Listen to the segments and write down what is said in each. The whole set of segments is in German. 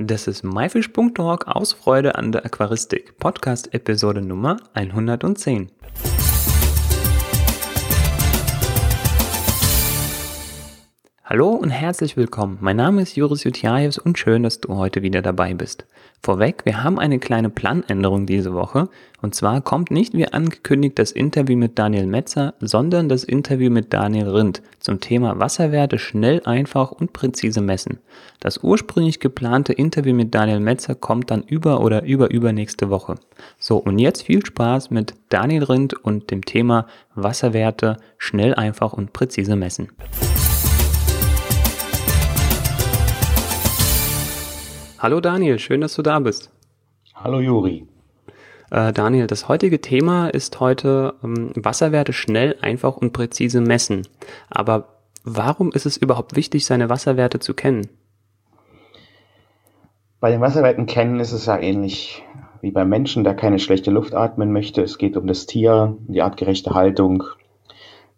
Das ist myfish.org aus Freude an der Aquaristik, Podcast Episode Nummer 110. Hallo und herzlich willkommen. Mein Name ist Juris Jutjajews und schön, dass du heute wieder dabei bist. Vorweg, wir haben eine kleine Planänderung diese Woche. Und zwar kommt nicht wie angekündigt das Interview mit Daniel Metzer, sondern das Interview mit Daniel Rindt zum Thema Wasserwerte schnell, einfach und präzise messen. Das ursprünglich geplante Interview mit Daniel Metzer kommt dann über oder über übernächste Woche. So, und jetzt viel Spaß mit Daniel Rindt und dem Thema Wasserwerte schnell, einfach und präzise messen. Hallo Daniel, schön, dass du da bist. Hallo Juri. Äh, Daniel, das heutige Thema ist heute ähm, Wasserwerte schnell, einfach und präzise messen. Aber warum ist es überhaupt wichtig, seine Wasserwerte zu kennen? Bei den Wasserwerten kennen ist es ja ähnlich wie beim Menschen, der keine schlechte Luft atmen möchte. Es geht um das Tier, die artgerechte Haltung.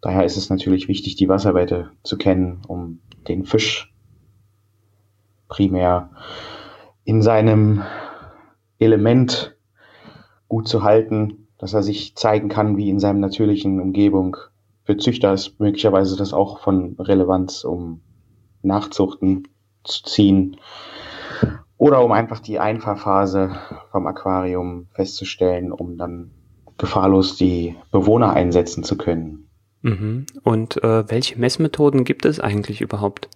Daher ist es natürlich wichtig, die Wasserwerte zu kennen, um den Fisch primär in seinem Element gut zu halten, dass er sich zeigen kann wie in seinem natürlichen Umgebung. Für Züchter ist möglicherweise das auch von Relevanz, um Nachzuchten zu ziehen oder um einfach die Einfahrphase vom Aquarium festzustellen, um dann gefahrlos die Bewohner einsetzen zu können. Mhm. Und äh, welche Messmethoden gibt es eigentlich überhaupt?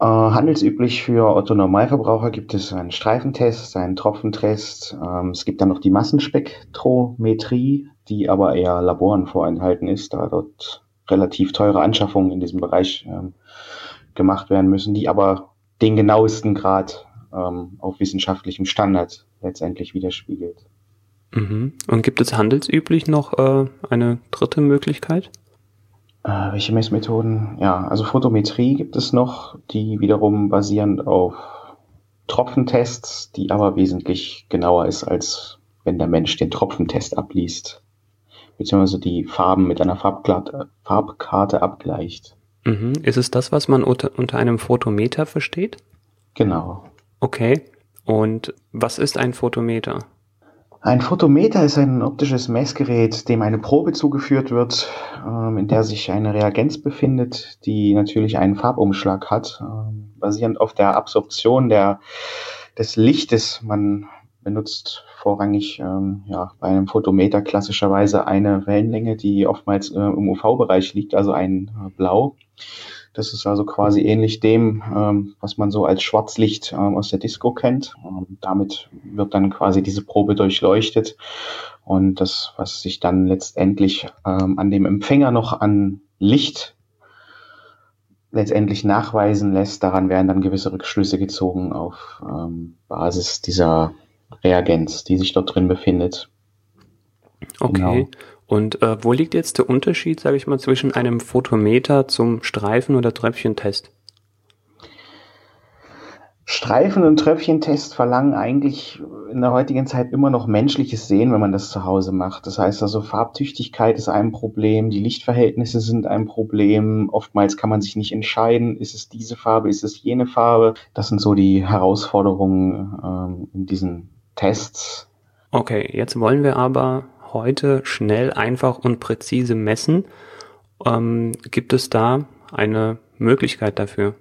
Äh, handelsüblich für Otto Normalverbraucher gibt es einen Streifentest, einen Tropfentest. Ähm, es gibt dann noch die Massenspektrometrie, die aber eher Laboren vorenthalten ist, da dort relativ teure Anschaffungen in diesem Bereich ähm, gemacht werden müssen, die aber den genauesten Grad ähm, auf wissenschaftlichem Standard letztendlich widerspiegelt. Mhm. Und gibt es handelsüblich noch äh, eine dritte Möglichkeit? Äh, welche Messmethoden? Ja, also Photometrie gibt es noch, die wiederum basierend auf Tropfentests, die aber wesentlich genauer ist, als wenn der Mensch den Tropfentest abliest, beziehungsweise die Farben mit einer Farbkarte, Farbkarte abgleicht. Mhm. Ist es das, was man unter, unter einem Photometer versteht? Genau. Okay. Und was ist ein Photometer? Ein Photometer ist ein optisches Messgerät, dem eine Probe zugeführt wird, ähm, in der sich eine Reagenz befindet, die natürlich einen Farbumschlag hat, ähm, basierend auf der Absorption der, des Lichtes. Man benutzt vorrangig ähm, ja, bei einem Photometer klassischerweise eine Wellenlänge, die oftmals äh, im UV-Bereich liegt, also ein äh, Blau. Das ist also quasi ähnlich dem, ähm, was man so als Schwarzlicht ähm, aus der Disco kennt. Ähm, damit wird dann quasi diese Probe durchleuchtet. Und das, was sich dann letztendlich ähm, an dem Empfänger noch an Licht letztendlich nachweisen lässt, daran werden dann gewisse Rückschlüsse gezogen auf ähm, Basis dieser Reagenz, die sich dort drin befindet. Okay. Genau. Und äh, wo liegt jetzt der Unterschied, sage ich mal, zwischen einem Photometer zum Streifen- oder Tröpfchentest? Streifen- und Tröpfchentest verlangen eigentlich in der heutigen Zeit immer noch menschliches Sehen, wenn man das zu Hause macht. Das heißt also, Farbtüchtigkeit ist ein Problem, die Lichtverhältnisse sind ein Problem. Oftmals kann man sich nicht entscheiden, ist es diese Farbe, ist es jene Farbe. Das sind so die Herausforderungen ähm, in diesen Tests. Okay, jetzt wollen wir aber heute schnell, einfach und präzise messen. Ähm, gibt es da eine Möglichkeit dafür?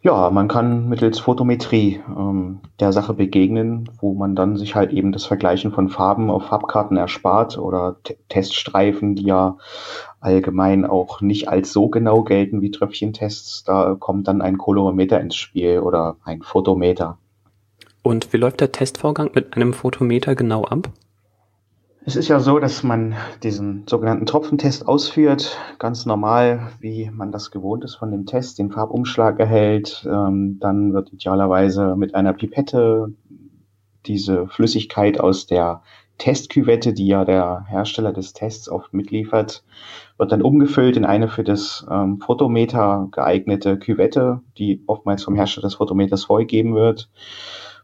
Ja, man kann mittels Photometrie ähm, der Sache begegnen, wo man dann sich halt eben das Vergleichen von Farben auf Farbkarten erspart oder T Teststreifen, die ja allgemein auch nicht als so genau gelten wie Tröpfchentests. Da kommt dann ein Kolorimeter ins Spiel oder ein Photometer. Und wie läuft der Testvorgang mit einem Photometer genau ab? Es ist ja so, dass man diesen sogenannten Tropfentest ausführt, ganz normal, wie man das gewohnt ist von dem Test, den Farbumschlag erhält. Ähm, dann wird idealerweise mit einer Pipette diese Flüssigkeit aus der Testküvette, die ja der Hersteller des Tests oft mitliefert, wird dann umgefüllt in eine für das ähm, Photometer geeignete Küvette, die oftmals vom Hersteller des Photometers vorgegeben wird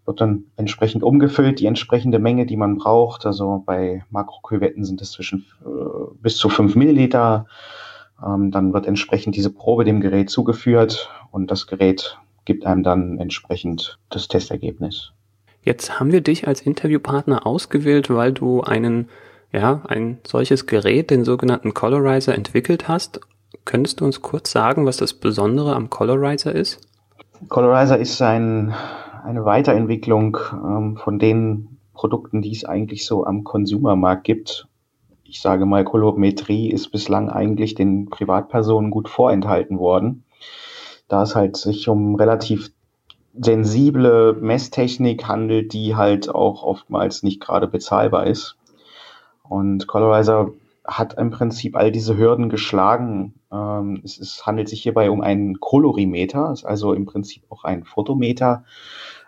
wird dann entsprechend umgefüllt, die entsprechende Menge, die man braucht. Also bei Makroküvetten sind es zwischen äh, bis zu fünf Milliliter. Ähm, dann wird entsprechend diese Probe dem Gerät zugeführt und das Gerät gibt einem dann entsprechend das Testergebnis. Jetzt haben wir dich als Interviewpartner ausgewählt, weil du einen, ja, ein solches Gerät, den sogenannten Colorizer, entwickelt hast. Könntest du uns kurz sagen, was das Besondere am Colorizer ist? Colorizer ist ein, eine Weiterentwicklung ähm, von den Produkten, die es eigentlich so am Konsumermarkt gibt. Ich sage mal, Kolorimetrie ist bislang eigentlich den Privatpersonen gut vorenthalten worden, da es halt sich um relativ sensible Messtechnik handelt, die halt auch oftmals nicht gerade bezahlbar ist. Und Colorizer hat im Prinzip all diese Hürden geschlagen. Ähm, es, es, handelt sich hierbei um einen Kolorimeter, ist also im Prinzip auch ein Fotometer.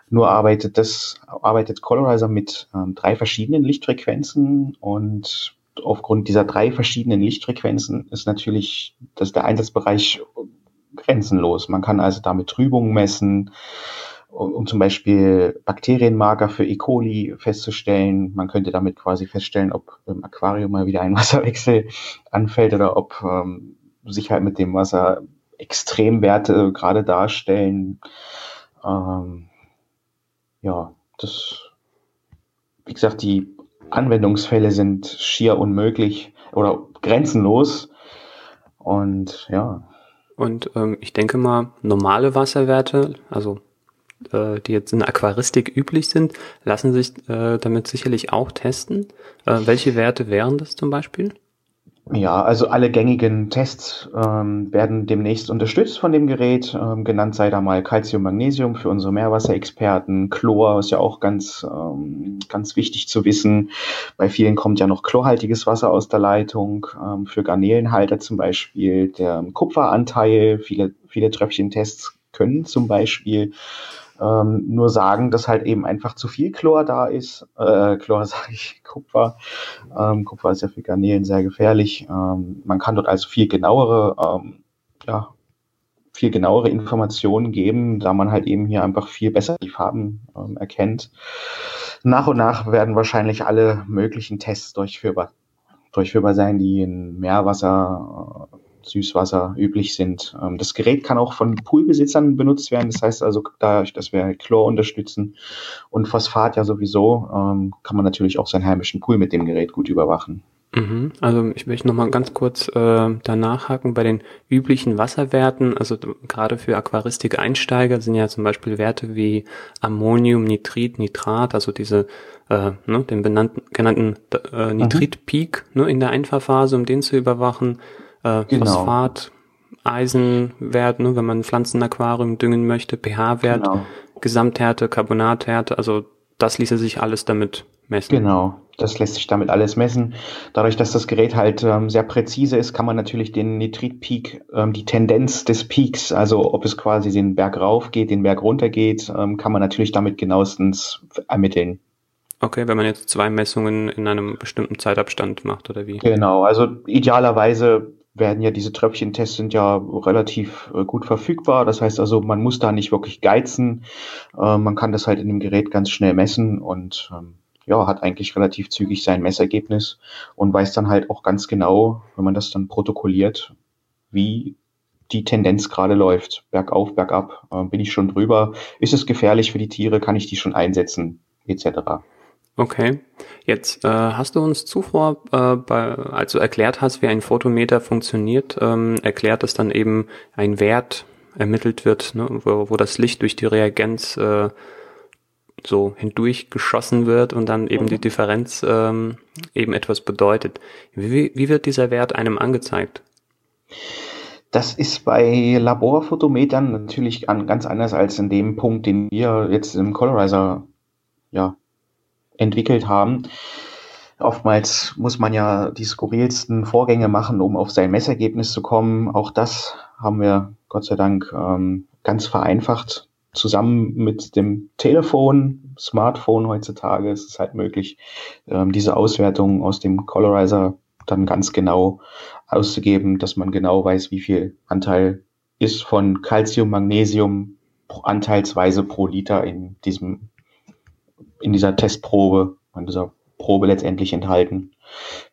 Nur arbeitet das, arbeitet Colorizer mit ähm, drei verschiedenen Lichtfrequenzen und aufgrund dieser drei verschiedenen Lichtfrequenzen ist natürlich dass der Einsatzbereich grenzenlos. Man kann also damit Trübungen messen, um, um zum Beispiel Bakterienmarker für E. coli festzustellen. Man könnte damit quasi feststellen, ob im Aquarium mal wieder ein Wasserwechsel anfällt oder ob ähm, sich halt mit dem Wasser Extremwerte gerade darstellen. Ähm, ja, das, wie gesagt, die Anwendungsfälle sind schier unmöglich oder grenzenlos. Und ja, und ähm, ich denke mal, normale Wasserwerte, also äh, die jetzt in Aquaristik üblich sind, lassen sich äh, damit sicherlich auch testen. Äh, welche Werte wären das zum Beispiel? Ja, also alle gängigen Tests ähm, werden demnächst unterstützt von dem Gerät. Ähm, genannt sei da mal Calcium, Magnesium für unsere Meerwasserexperten. Chlor ist ja auch ganz, ähm, ganz wichtig zu wissen. Bei vielen kommt ja noch chlorhaltiges Wasser aus der Leitung. Ähm, für Garnelenhalter zum Beispiel der Kupferanteil. Viele, viele Tröpfchentests können zum Beispiel ähm, nur sagen, dass halt eben einfach zu viel Chlor da ist. Äh, Chlor sage ich Kupfer. Ähm, Kupfer ist ja für Garnelen sehr gefährlich. Ähm, man kann dort also viel genauere, ähm, ja, viel genauere Informationen geben, da man halt eben hier einfach viel besser die Farben ähm, erkennt. Nach und nach werden wahrscheinlich alle möglichen Tests durchführbar, durchführbar sein, die in Meerwasser, äh, Süßwasser üblich sind. Ähm, das Gerät kann auch von Poolbesitzern benutzt werden. Das heißt also, dadurch, dass wir Chlor unterstützen und Phosphat ja sowieso, ähm, kann man natürlich auch seinen heimischen Pool mit dem Gerät gut überwachen. Mhm. Also ich möchte nochmal ganz kurz äh, danach haken bei den üblichen Wasserwerten. Also gerade für Aquaristik-Einsteiger sind ja zum Beispiel Werte wie Ammonium, Nitrit, Nitrat, also diese äh, ne, den benannten, genannten äh, mhm. Nitrit-Peak ne, in der Einfahrphase, um den zu überwachen äh, genau. Phosphat, Eisenwert, ne, wenn man Pflanzenaquarium düngen möchte, pH-Wert, genau. Gesamthärte, Carbonathärte, also das ließe sich alles damit messen. Genau, das lässt sich damit alles messen. Dadurch, dass das Gerät halt ähm, sehr präzise ist, kann man natürlich den Nitritpeak, ähm, die Tendenz des Peaks, also ob es quasi den Berg rauf geht, den Berg runter geht, ähm, kann man natürlich damit genauestens ermitteln. Okay, wenn man jetzt zwei Messungen in einem bestimmten Zeitabstand macht, oder wie? Genau, also idealerweise werden ja diese Tröpfchentests sind ja relativ äh, gut verfügbar. Das heißt also, man muss da nicht wirklich geizen. Äh, man kann das halt in dem Gerät ganz schnell messen und ähm, ja, hat eigentlich relativ zügig sein Messergebnis und weiß dann halt auch ganz genau, wenn man das dann protokolliert, wie die Tendenz gerade läuft. Bergauf, bergab, äh, bin ich schon drüber. Ist es gefährlich für die Tiere? Kann ich die schon einsetzen? Etc. Okay, jetzt äh, hast du uns zuvor, äh, bei, als du erklärt hast, wie ein Photometer funktioniert, ähm, erklärt, dass dann eben ein Wert ermittelt wird, ne, wo, wo das Licht durch die Reagenz äh, so hindurch geschossen wird und dann eben die mhm. Differenz ähm, eben etwas bedeutet. Wie, wie wird dieser Wert einem angezeigt? Das ist bei Laborphotometern natürlich an, ganz anders als in dem Punkt, den wir jetzt im Colorizer ja, entwickelt haben. Oftmals muss man ja die skurrilsten Vorgänge machen, um auf sein Messergebnis zu kommen. Auch das haben wir Gott sei Dank ähm, ganz vereinfacht. Zusammen mit dem Telefon, Smartphone heutzutage ist es halt möglich, ähm, diese Auswertung aus dem Colorizer dann ganz genau auszugeben, dass man genau weiß, wie viel Anteil ist von Calcium, Magnesium anteilsweise pro Liter in diesem in dieser Testprobe, in dieser Probe letztendlich enthalten.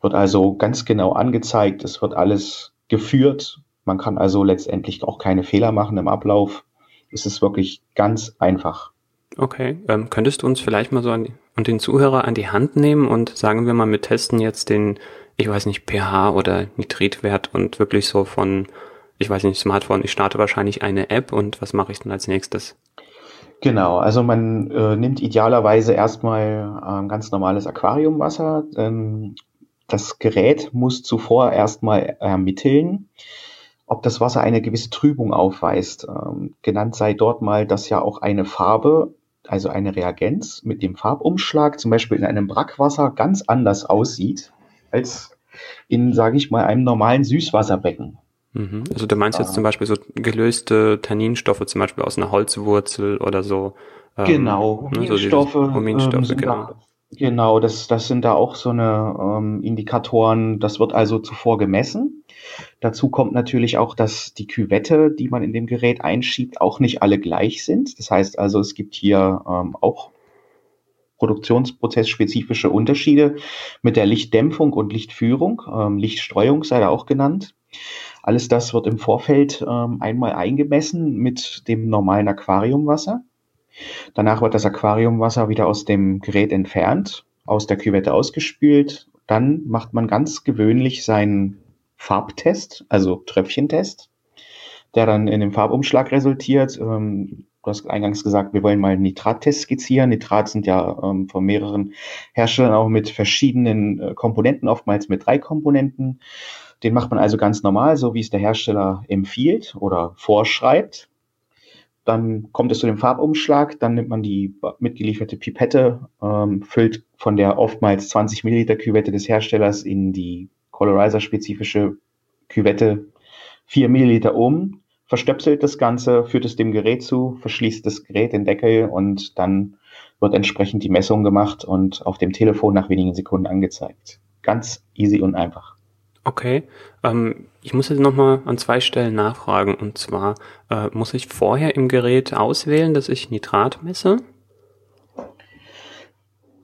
Wird also ganz genau angezeigt, es wird alles geführt. Man kann also letztendlich auch keine Fehler machen im Ablauf. ist es wirklich ganz einfach. Okay, ähm, könntest du uns vielleicht mal so an und den Zuhörer an die Hand nehmen und sagen wir mal, wir testen jetzt den, ich weiß nicht, pH oder Nitritwert und wirklich so von, ich weiß nicht, Smartphone, ich starte wahrscheinlich eine App und was mache ich dann als nächstes? Genau, also man äh, nimmt idealerweise erstmal äh, ganz normales Aquariumwasser. Ähm, das Gerät muss zuvor erstmal ermitteln, ob das Wasser eine gewisse Trübung aufweist. Ähm, genannt sei dort mal, dass ja auch eine Farbe also eine Reagenz mit dem Farbumschlag, zum Beispiel in einem Brackwasser, ganz anders aussieht als in, sage ich mal, einem normalen Süßwasserbecken. Mhm. Also du meinst jetzt zum Beispiel so gelöste Tanninstoffe, zum Beispiel aus einer Holzwurzel oder so. Ähm, genau, Huminstoffe. Ne, so Huminstoffe, ähm, genau. Da, genau, das, das sind da auch so eine ähm, Indikatoren. Das wird also zuvor gemessen Dazu kommt natürlich auch, dass die Küvette, die man in dem Gerät einschiebt, auch nicht alle gleich sind. Das heißt also, es gibt hier ähm, auch produktionsprozessspezifische Unterschiede mit der Lichtdämpfung und Lichtführung. Ähm, Lichtstreuung sei da auch genannt. Alles das wird im Vorfeld ähm, einmal eingemessen mit dem normalen Aquariumwasser. Danach wird das Aquariumwasser wieder aus dem Gerät entfernt, aus der Küvette ausgespült. Dann macht man ganz gewöhnlich seinen Farbtest, also Tröpfchentest, der dann in dem Farbumschlag resultiert. Ähm, du hast eingangs gesagt, wir wollen mal einen Nitrattest skizzieren. Nitrat sind ja ähm, von mehreren Herstellern auch mit verschiedenen äh, Komponenten, oftmals mit drei Komponenten. Den macht man also ganz normal, so wie es der Hersteller empfiehlt oder vorschreibt. Dann kommt es zu dem Farbumschlag, dann nimmt man die mitgelieferte Pipette, ähm, füllt von der oftmals 20 Milliliter Küvette des Herstellers in die Colorizer-spezifische Küvette 4 Milliliter um, verstöpselt das Ganze, führt es dem Gerät zu, verschließt das Gerät den Deckel und dann wird entsprechend die Messung gemacht und auf dem Telefon nach wenigen Sekunden angezeigt. Ganz easy und einfach. Okay, ähm, ich muss jetzt nochmal an zwei Stellen nachfragen. Und zwar, äh, muss ich vorher im Gerät auswählen, dass ich Nitrat messe?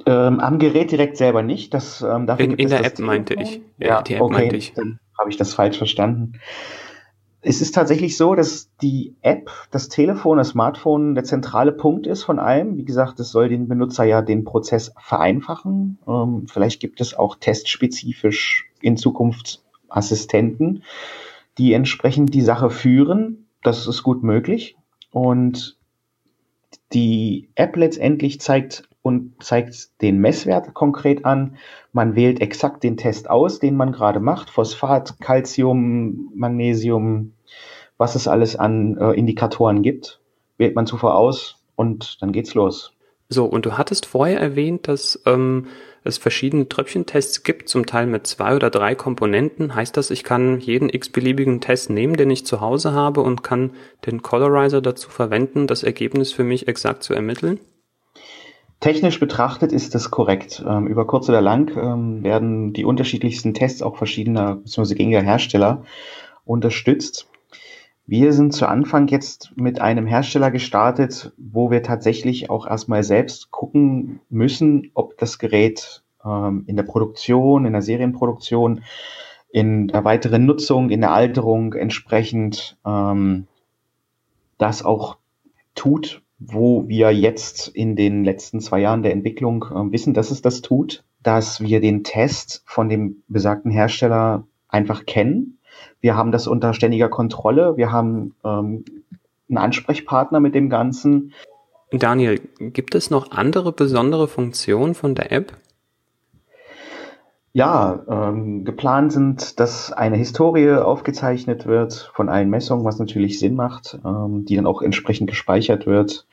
Ähm, am Gerät direkt selber nicht. Das, ähm, dafür in, in der App meinte ich. Ja, die App okay, meinte ich. Dann habe ich das falsch verstanden. Es ist tatsächlich so, dass die App, das Telefon, das Smartphone der zentrale Punkt ist von allem. Wie gesagt, es soll den Benutzer ja den Prozess vereinfachen. Ähm, vielleicht gibt es auch testspezifisch in Zukunft Assistenten, die entsprechend die Sache führen. Das ist gut möglich. Und die App letztendlich zeigt und zeigt den Messwert konkret an. Man wählt exakt den Test aus, den man gerade macht. Phosphat, Calcium, Magnesium, was es alles an äh, Indikatoren gibt, wählt man zuvor aus und dann geht's los. So, und du hattest vorher erwähnt, dass ähm, es verschiedene Tröpfchentests gibt, zum Teil mit zwei oder drei Komponenten. Heißt das, ich kann jeden x-beliebigen Test nehmen, den ich zu Hause habe und kann den Colorizer dazu verwenden, das Ergebnis für mich exakt zu ermitteln? Technisch betrachtet ist das korrekt. Ähm, über kurz oder lang ähm, werden die unterschiedlichsten Tests auch verschiedener bzw. gängiger Hersteller unterstützt. Wir sind zu Anfang jetzt mit einem Hersteller gestartet, wo wir tatsächlich auch erstmal selbst gucken müssen, ob das Gerät ähm, in der Produktion, in der Serienproduktion, in der weiteren Nutzung, in der Alterung entsprechend ähm, das auch tut, wo wir jetzt in den letzten zwei Jahren der Entwicklung äh, wissen, dass es das tut, dass wir den Test von dem besagten Hersteller einfach kennen. Wir haben das unter ständiger Kontrolle. Wir haben ähm, einen Ansprechpartner mit dem Ganzen. Daniel, gibt es noch andere besondere Funktionen von der App? Ja, ähm, geplant sind, dass eine Historie aufgezeichnet wird von allen Messungen, was natürlich Sinn macht, ähm, die dann auch entsprechend gespeichert wird.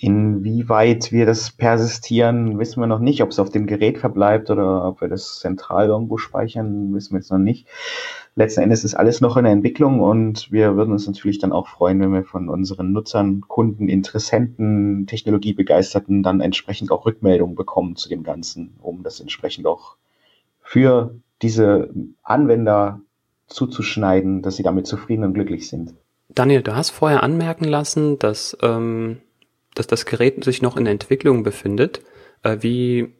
Inwieweit wir das persistieren, wissen wir noch nicht. Ob es auf dem Gerät verbleibt oder ob wir das zentral irgendwo speichern, wissen wir jetzt noch nicht. Letzten Endes ist alles noch in der Entwicklung und wir würden uns natürlich dann auch freuen, wenn wir von unseren Nutzern, Kunden, Interessenten, Technologiebegeisterten dann entsprechend auch Rückmeldungen bekommen zu dem Ganzen, um das entsprechend auch für diese Anwender zuzuschneiden, dass sie damit zufrieden und glücklich sind. Daniel, du hast vorher anmerken lassen, dass, ähm, dass das Gerät sich noch in der Entwicklung befindet. Äh, wie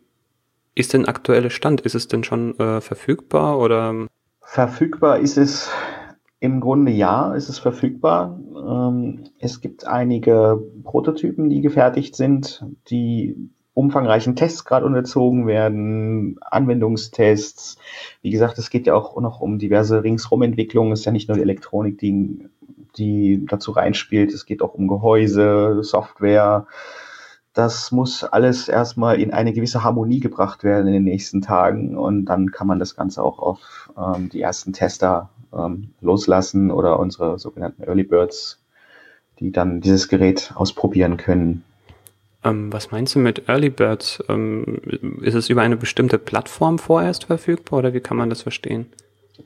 ist denn aktuelle Stand? Ist es denn schon äh, verfügbar oder? Verfügbar ist es Im Grunde ja, ist es verfügbar. Ähm, es gibt einige Prototypen, die gefertigt sind, die umfangreichen Tests gerade unterzogen werden, Anwendungstests. Wie gesagt, es geht ja auch noch um diverse Ringsrum-Entwicklungen. Es ist ja nicht nur die Elektronik, die, die dazu reinspielt. Es geht auch um Gehäuse, Software. Das muss alles erstmal in eine gewisse Harmonie gebracht werden in den nächsten Tagen und dann kann man das Ganze auch auf ähm, die ersten Tester ähm, loslassen oder unsere sogenannten Early Birds, die dann dieses Gerät ausprobieren können. Ähm, was meinst du mit Early Birds? Ähm, ist es über eine bestimmte Plattform vorerst verfügbar oder wie kann man das verstehen?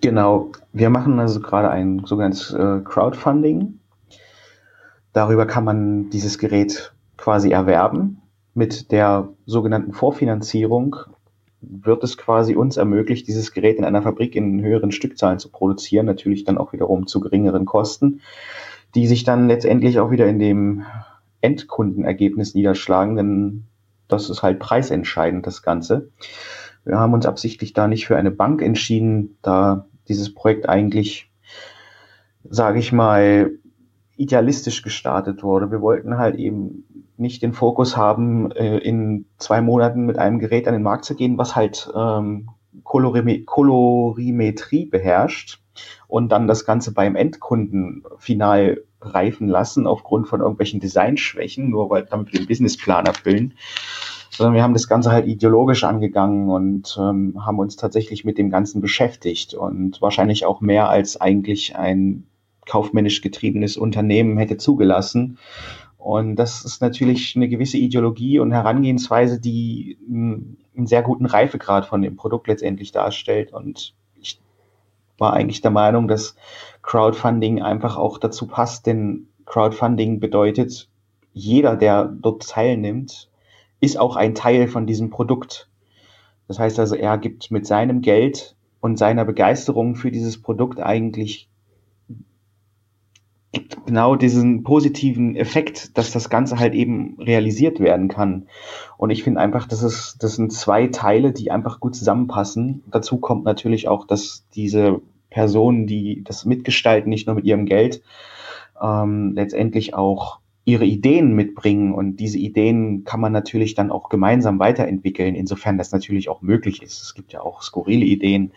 Genau, wir machen also gerade ein sogenanntes äh, Crowdfunding. Darüber kann man dieses Gerät quasi erwerben. Mit der sogenannten Vorfinanzierung wird es quasi uns ermöglicht, dieses Gerät in einer Fabrik in höheren Stückzahlen zu produzieren, natürlich dann auch wiederum zu geringeren Kosten, die sich dann letztendlich auch wieder in dem Endkundenergebnis niederschlagen, denn das ist halt preisentscheidend, das Ganze. Wir haben uns absichtlich da nicht für eine Bank entschieden, da dieses Projekt eigentlich, sage ich mal, idealistisch gestartet wurde. Wir wollten halt eben nicht den Fokus haben, äh, in zwei Monaten mit einem Gerät an den Markt zu gehen, was halt ähm, Kolorimetrie beherrscht und dann das Ganze beim Endkunden final reifen lassen aufgrund von irgendwelchen Designschwächen, nur weil damit wir den Businessplan erfüllen. Sondern wir haben das Ganze halt ideologisch angegangen und ähm, haben uns tatsächlich mit dem Ganzen beschäftigt und wahrscheinlich auch mehr als eigentlich ein kaufmännisch getriebenes Unternehmen hätte zugelassen. Und das ist natürlich eine gewisse Ideologie und Herangehensweise, die einen sehr guten Reifegrad von dem Produkt letztendlich darstellt. Und ich war eigentlich der Meinung, dass Crowdfunding einfach auch dazu passt, denn Crowdfunding bedeutet, jeder, der dort teilnimmt, ist auch ein Teil von diesem Produkt. Das heißt also, er gibt mit seinem Geld und seiner Begeisterung für dieses Produkt eigentlich genau diesen positiven Effekt, dass das Ganze halt eben realisiert werden kann. Und ich finde einfach, das ist, das sind zwei Teile, die einfach gut zusammenpassen. Dazu kommt natürlich auch, dass diese Personen, die das mitgestalten, nicht nur mit ihrem Geld, ähm, letztendlich auch ihre Ideen mitbringen und diese Ideen kann man natürlich dann auch gemeinsam weiterentwickeln, insofern das natürlich auch möglich ist. Es gibt ja auch skurrile Ideen,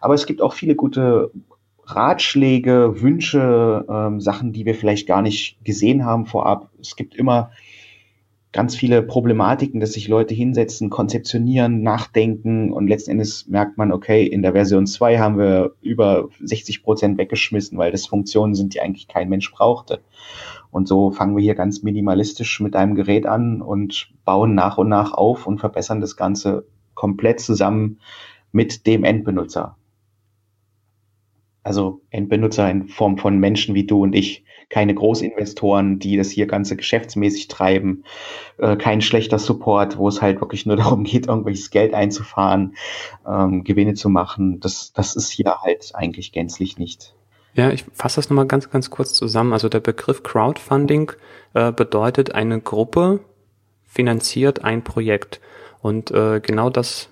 aber es gibt auch viele gute Ratschläge, Wünsche, ähm, Sachen, die wir vielleicht gar nicht gesehen haben vorab. Es gibt immer ganz viele Problematiken, dass sich Leute hinsetzen, konzeptionieren, nachdenken und letzten Endes merkt man, okay, in der Version 2 haben wir über 60 Prozent weggeschmissen, weil das Funktionen sind, die eigentlich kein Mensch brauchte. Und so fangen wir hier ganz minimalistisch mit einem Gerät an und bauen nach und nach auf und verbessern das Ganze komplett zusammen mit dem Endbenutzer. Also Endbenutzer in Form von Menschen wie du und ich, keine Großinvestoren, die das hier ganze geschäftsmäßig treiben, äh, kein schlechter Support, wo es halt wirklich nur darum geht, irgendwelches Geld einzufahren, ähm, Gewinne zu machen. Das, das ist hier halt eigentlich gänzlich nicht. Ja, ich fasse das nochmal ganz, ganz kurz zusammen. Also der Begriff Crowdfunding äh, bedeutet, eine Gruppe finanziert ein Projekt. Und äh, genau das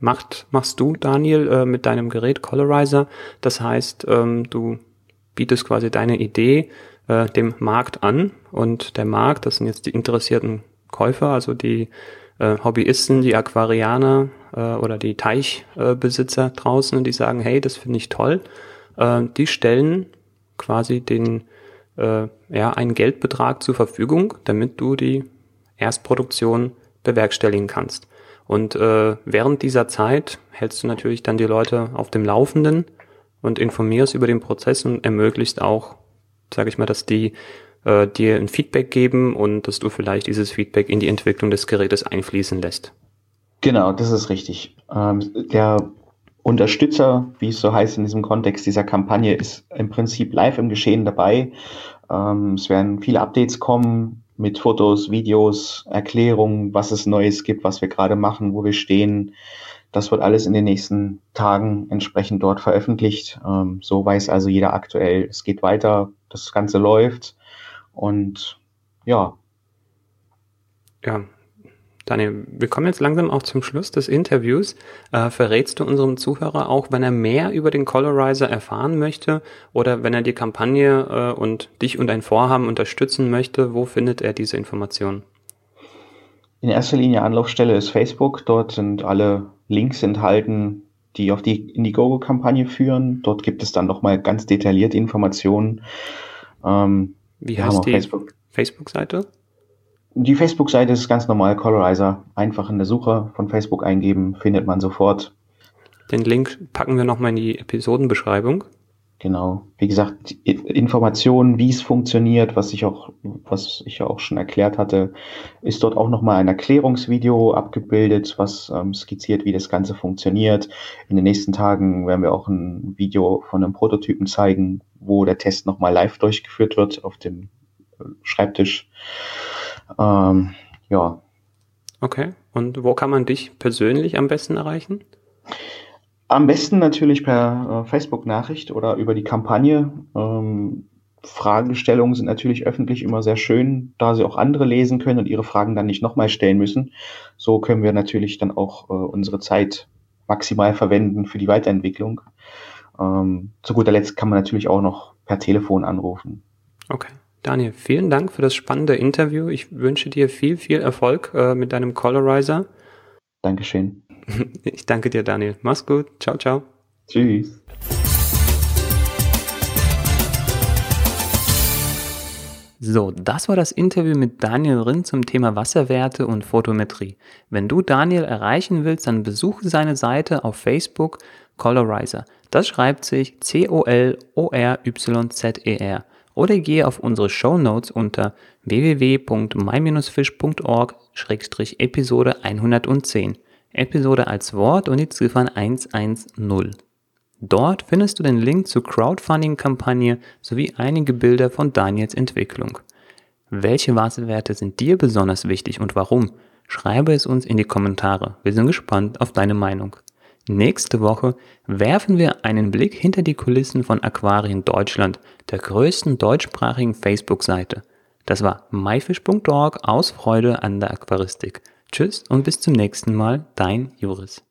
macht, machst du, Daniel, äh, mit deinem Gerät Colorizer. Das heißt, ähm, du bietest quasi deine Idee äh, dem Markt an und der Markt, das sind jetzt die interessierten Käufer, also die äh, Hobbyisten, die Aquarianer äh, oder die Teichbesitzer draußen, die sagen, hey, das finde ich toll. Äh, die stellen quasi den äh, ja einen Geldbetrag zur Verfügung, damit du die Erstproduktion bewerkstelligen kannst. Und äh, während dieser Zeit hältst du natürlich dann die Leute auf dem Laufenden und informierst über den Prozess und ermöglicht auch, sage ich mal, dass die äh, dir ein Feedback geben und dass du vielleicht dieses Feedback in die Entwicklung des Gerätes einfließen lässt. Genau, das ist richtig. Ähm, der Unterstützer, wie es so heißt in diesem Kontext dieser Kampagne, ist im Prinzip live im Geschehen dabei. Ähm, es werden viele Updates kommen mit Fotos, Videos, Erklärungen, was es Neues gibt, was wir gerade machen, wo wir stehen. Das wird alles in den nächsten Tagen entsprechend dort veröffentlicht. Ähm, so weiß also jeder aktuell, es geht weiter, das Ganze läuft und ja. Ja, Daniel, wir kommen jetzt langsam auch zum Schluss des Interviews. Äh, verrätst du unserem Zuhörer auch, wenn er mehr über den Colorizer erfahren möchte oder wenn er die Kampagne äh, und dich und dein Vorhaben unterstützen möchte, wo findet er diese Informationen? In erster Linie Anlaufstelle ist Facebook. Dort sind alle Links enthalten, die auf die Indiegogo-Kampagne führen. Dort gibt es dann nochmal ganz detaillierte Informationen. Ähm, Wie heißt die Facebook-Seite? Facebook die Facebook-Seite ist ganz normal, Colorizer. Einfach in der Suche von Facebook eingeben, findet man sofort. Den Link packen wir nochmal in die Episodenbeschreibung. Genau. Wie gesagt, Informationen, wie es funktioniert, was ich auch, was ich ja auch schon erklärt hatte, ist dort auch nochmal ein Erklärungsvideo abgebildet, was ähm, skizziert, wie das Ganze funktioniert. In den nächsten Tagen werden wir auch ein Video von einem Prototypen zeigen, wo der Test nochmal live durchgeführt wird auf dem äh, Schreibtisch. Ähm, ja. Okay. Und wo kann man dich persönlich am besten erreichen? Am besten natürlich per äh, Facebook-Nachricht oder über die Kampagne. Ähm, Fragestellungen sind natürlich öffentlich immer sehr schön, da sie auch andere lesen können und ihre Fragen dann nicht nochmal stellen müssen. So können wir natürlich dann auch äh, unsere Zeit maximal verwenden für die Weiterentwicklung. Ähm, zu guter Letzt kann man natürlich auch noch per Telefon anrufen. Okay. Daniel, vielen Dank für das spannende Interview. Ich wünsche dir viel, viel Erfolg äh, mit deinem Colorizer. Dankeschön. Ich danke dir, Daniel. Mach's gut. Ciao, ciao. Tschüss. So, das war das Interview mit Daniel Rinn zum Thema Wasserwerte und Photometrie. Wenn du Daniel erreichen willst, dann besuche seine Seite auf Facebook Colorizer. Das schreibt sich C-O-L-O-R-Y-Z-E-R oder gehe auf unsere Show Notes unter www.my-fish.org-episode 110. Episode als Wort und die Ziffern 110. Dort findest du den Link zur Crowdfunding-Kampagne sowie einige Bilder von Daniels Entwicklung. Welche Wasserwerte sind dir besonders wichtig und warum? Schreibe es uns in die Kommentare. Wir sind gespannt auf deine Meinung. Nächste Woche werfen wir einen Blick hinter die Kulissen von Aquarien Deutschland, der größten deutschsprachigen Facebook-Seite. Das war myfish.org aus Freude an der Aquaristik. Tschüss und bis zum nächsten Mal, dein Juris.